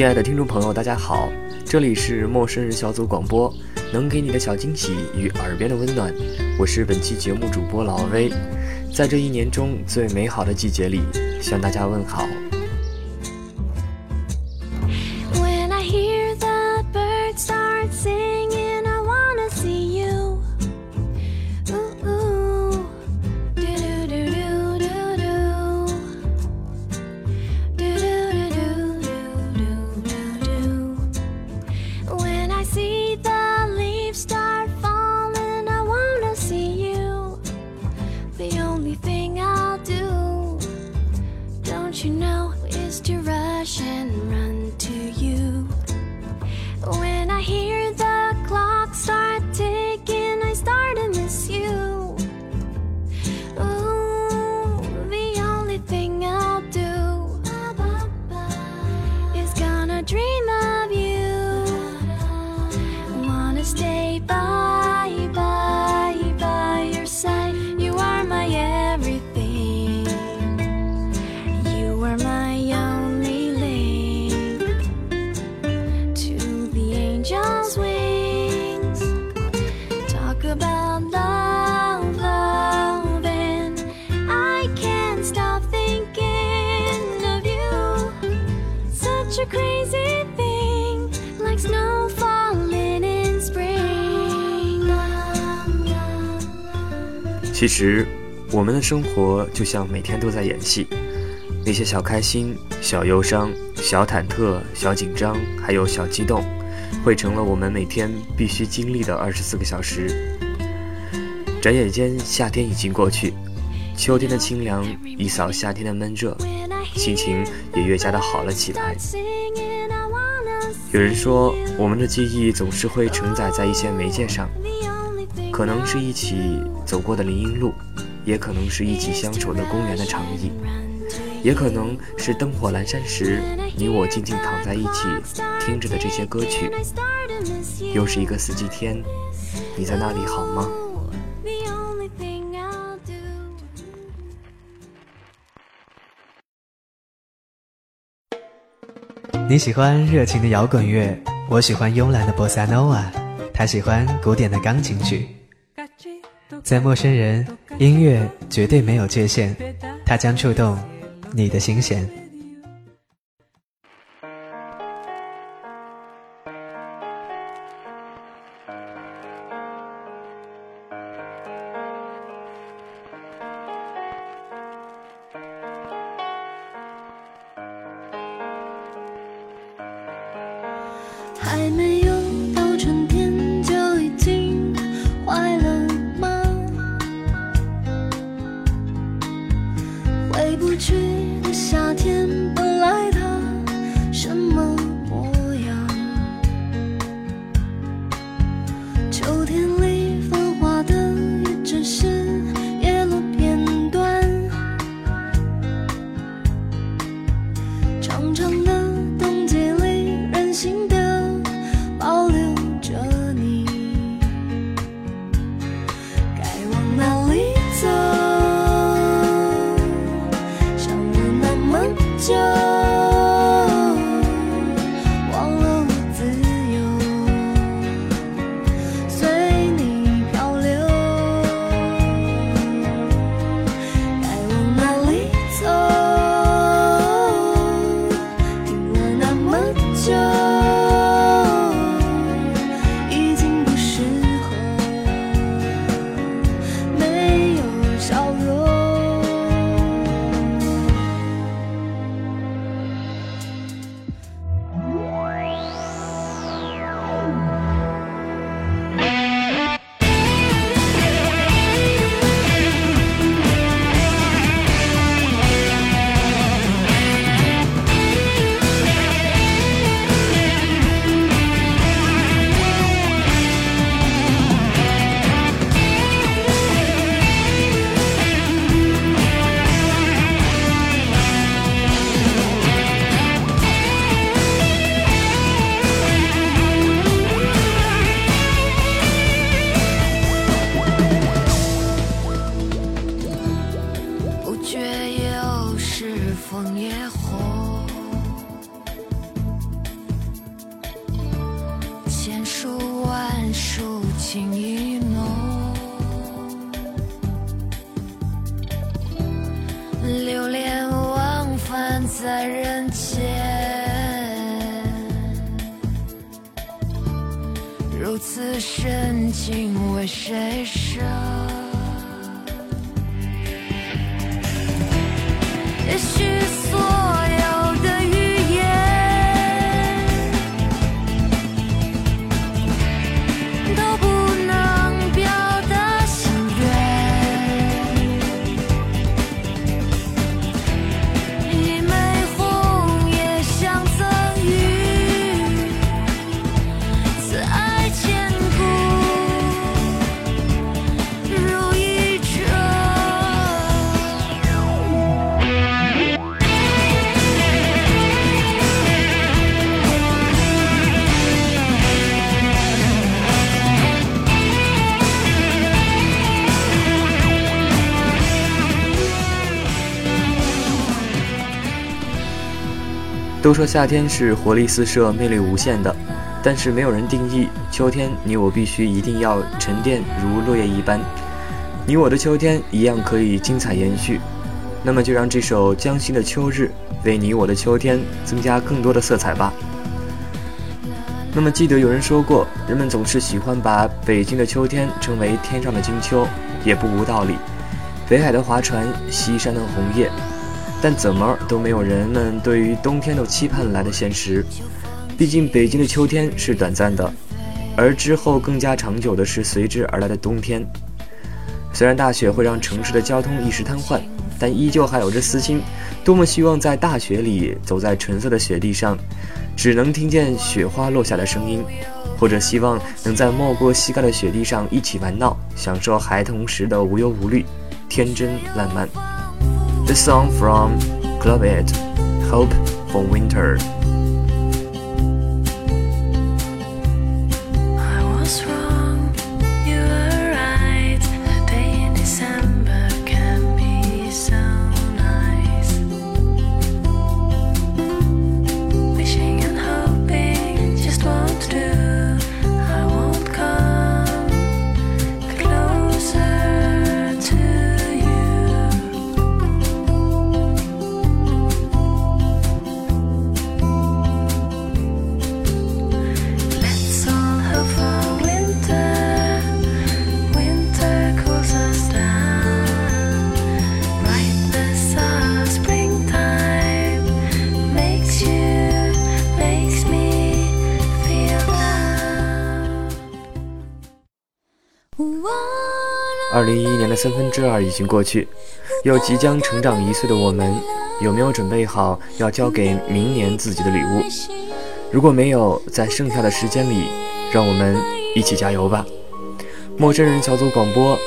亲爱的听众朋友，大家好，这里是陌生人小组广播，能给你的小惊喜与耳边的温暖，我是本期节目主播老威，在这一年中最美好的季节里，向大家问好。其实，我们的生活就像每天都在演戏，那些小开心、小忧伤、小忐忑、小紧张，还有小激动，汇成了我们每天必须经历的二十四个小时。转眼间，夏天已经过去，秋天的清凉一扫夏天的闷热，心情也越加的好了起来。有人说，我们的记忆总是会承载在一些媒介上。可能是一起走过的林荫路，也可能是一起相守的公园的长椅，也可能是灯火阑珊时你我静静躺在一起听着的这些歌曲。又是一个四季天，你在那里好吗？你喜欢热情的摇滚乐，我喜欢慵懒的波萨诺瓦，他喜欢古典的钢琴曲。在陌生人，音乐绝对没有界限，它将触动你的心弦。还没有。人间，如此深情为谁舍？也许所。都说夏天是活力四射、魅力无限的，但是没有人定义秋天。你我必须一定要沉淀如落叶一般，你我的秋天一样可以精彩延续。那么就让这首《江心的秋日》为你我的秋天增加更多的色彩吧。那么记得有人说过，人们总是喜欢把北京的秋天称为天上的金秋，也不无道理。北海的划船，西山的红叶。但怎么都没有人们对于冬天的期盼来的现实。毕竟北京的秋天是短暂的，而之后更加长久的是随之而来的冬天。虽然大雪会让城市的交通一时瘫痪，但依旧还有着私心，多么希望在大雪里走在纯色的雪地上，只能听见雪花落下的声音，或者希望能在没过膝盖的雪地上一起玩闹，享受孩童时的无忧无虑、天真烂漫。The song from Club It, Hope for Winter. 三分之二已经过去，又即将成长一岁的我们，有没有准备好要交给明年自己的礼物？如果没有，在剩下的时间里，让我们一起加油吧！陌生人小组广播，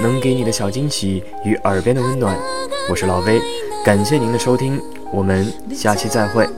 能给你的小惊喜与耳边的温暖。我是老威，感谢您的收听，我们下期再会。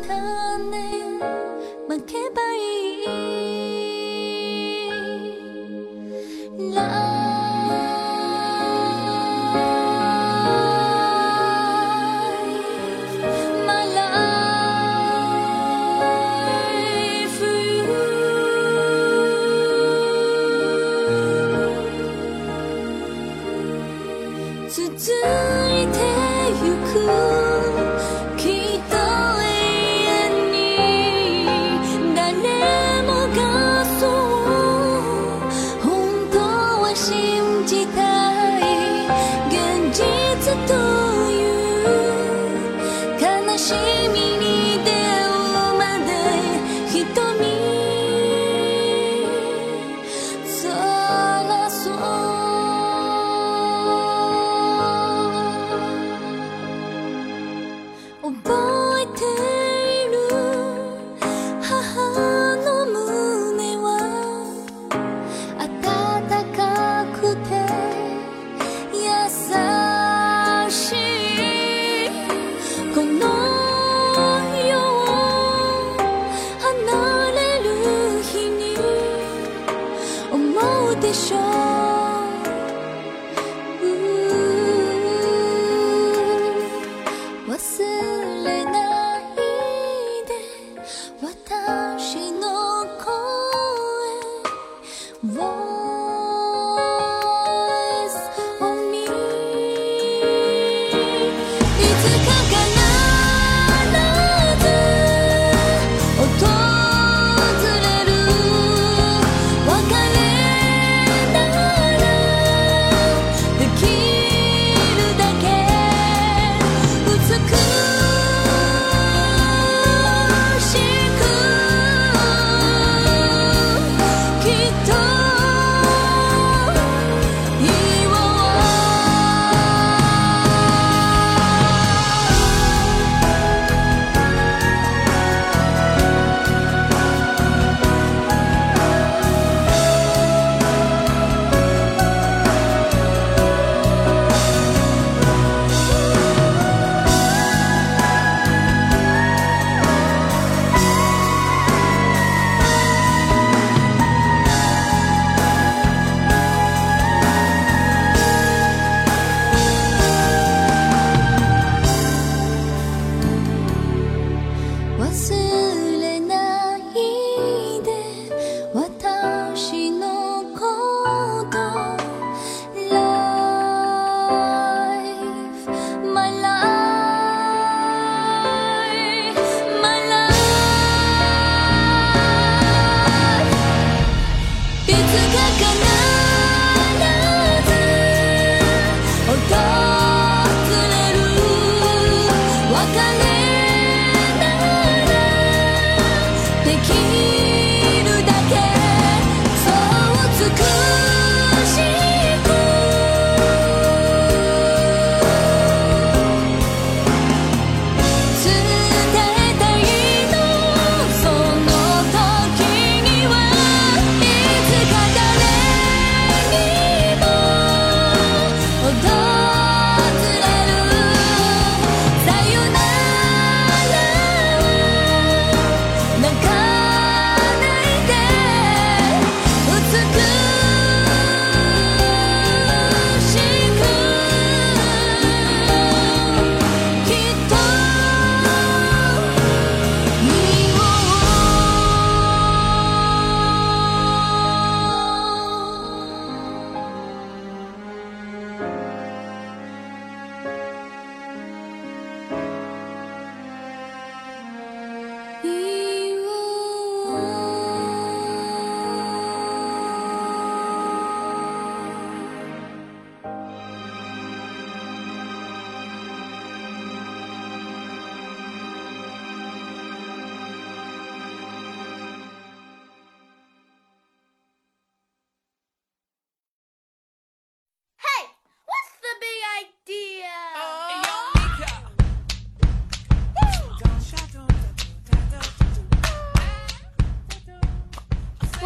va.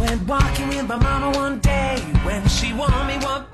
Went walking with my mama one day. When she warned me what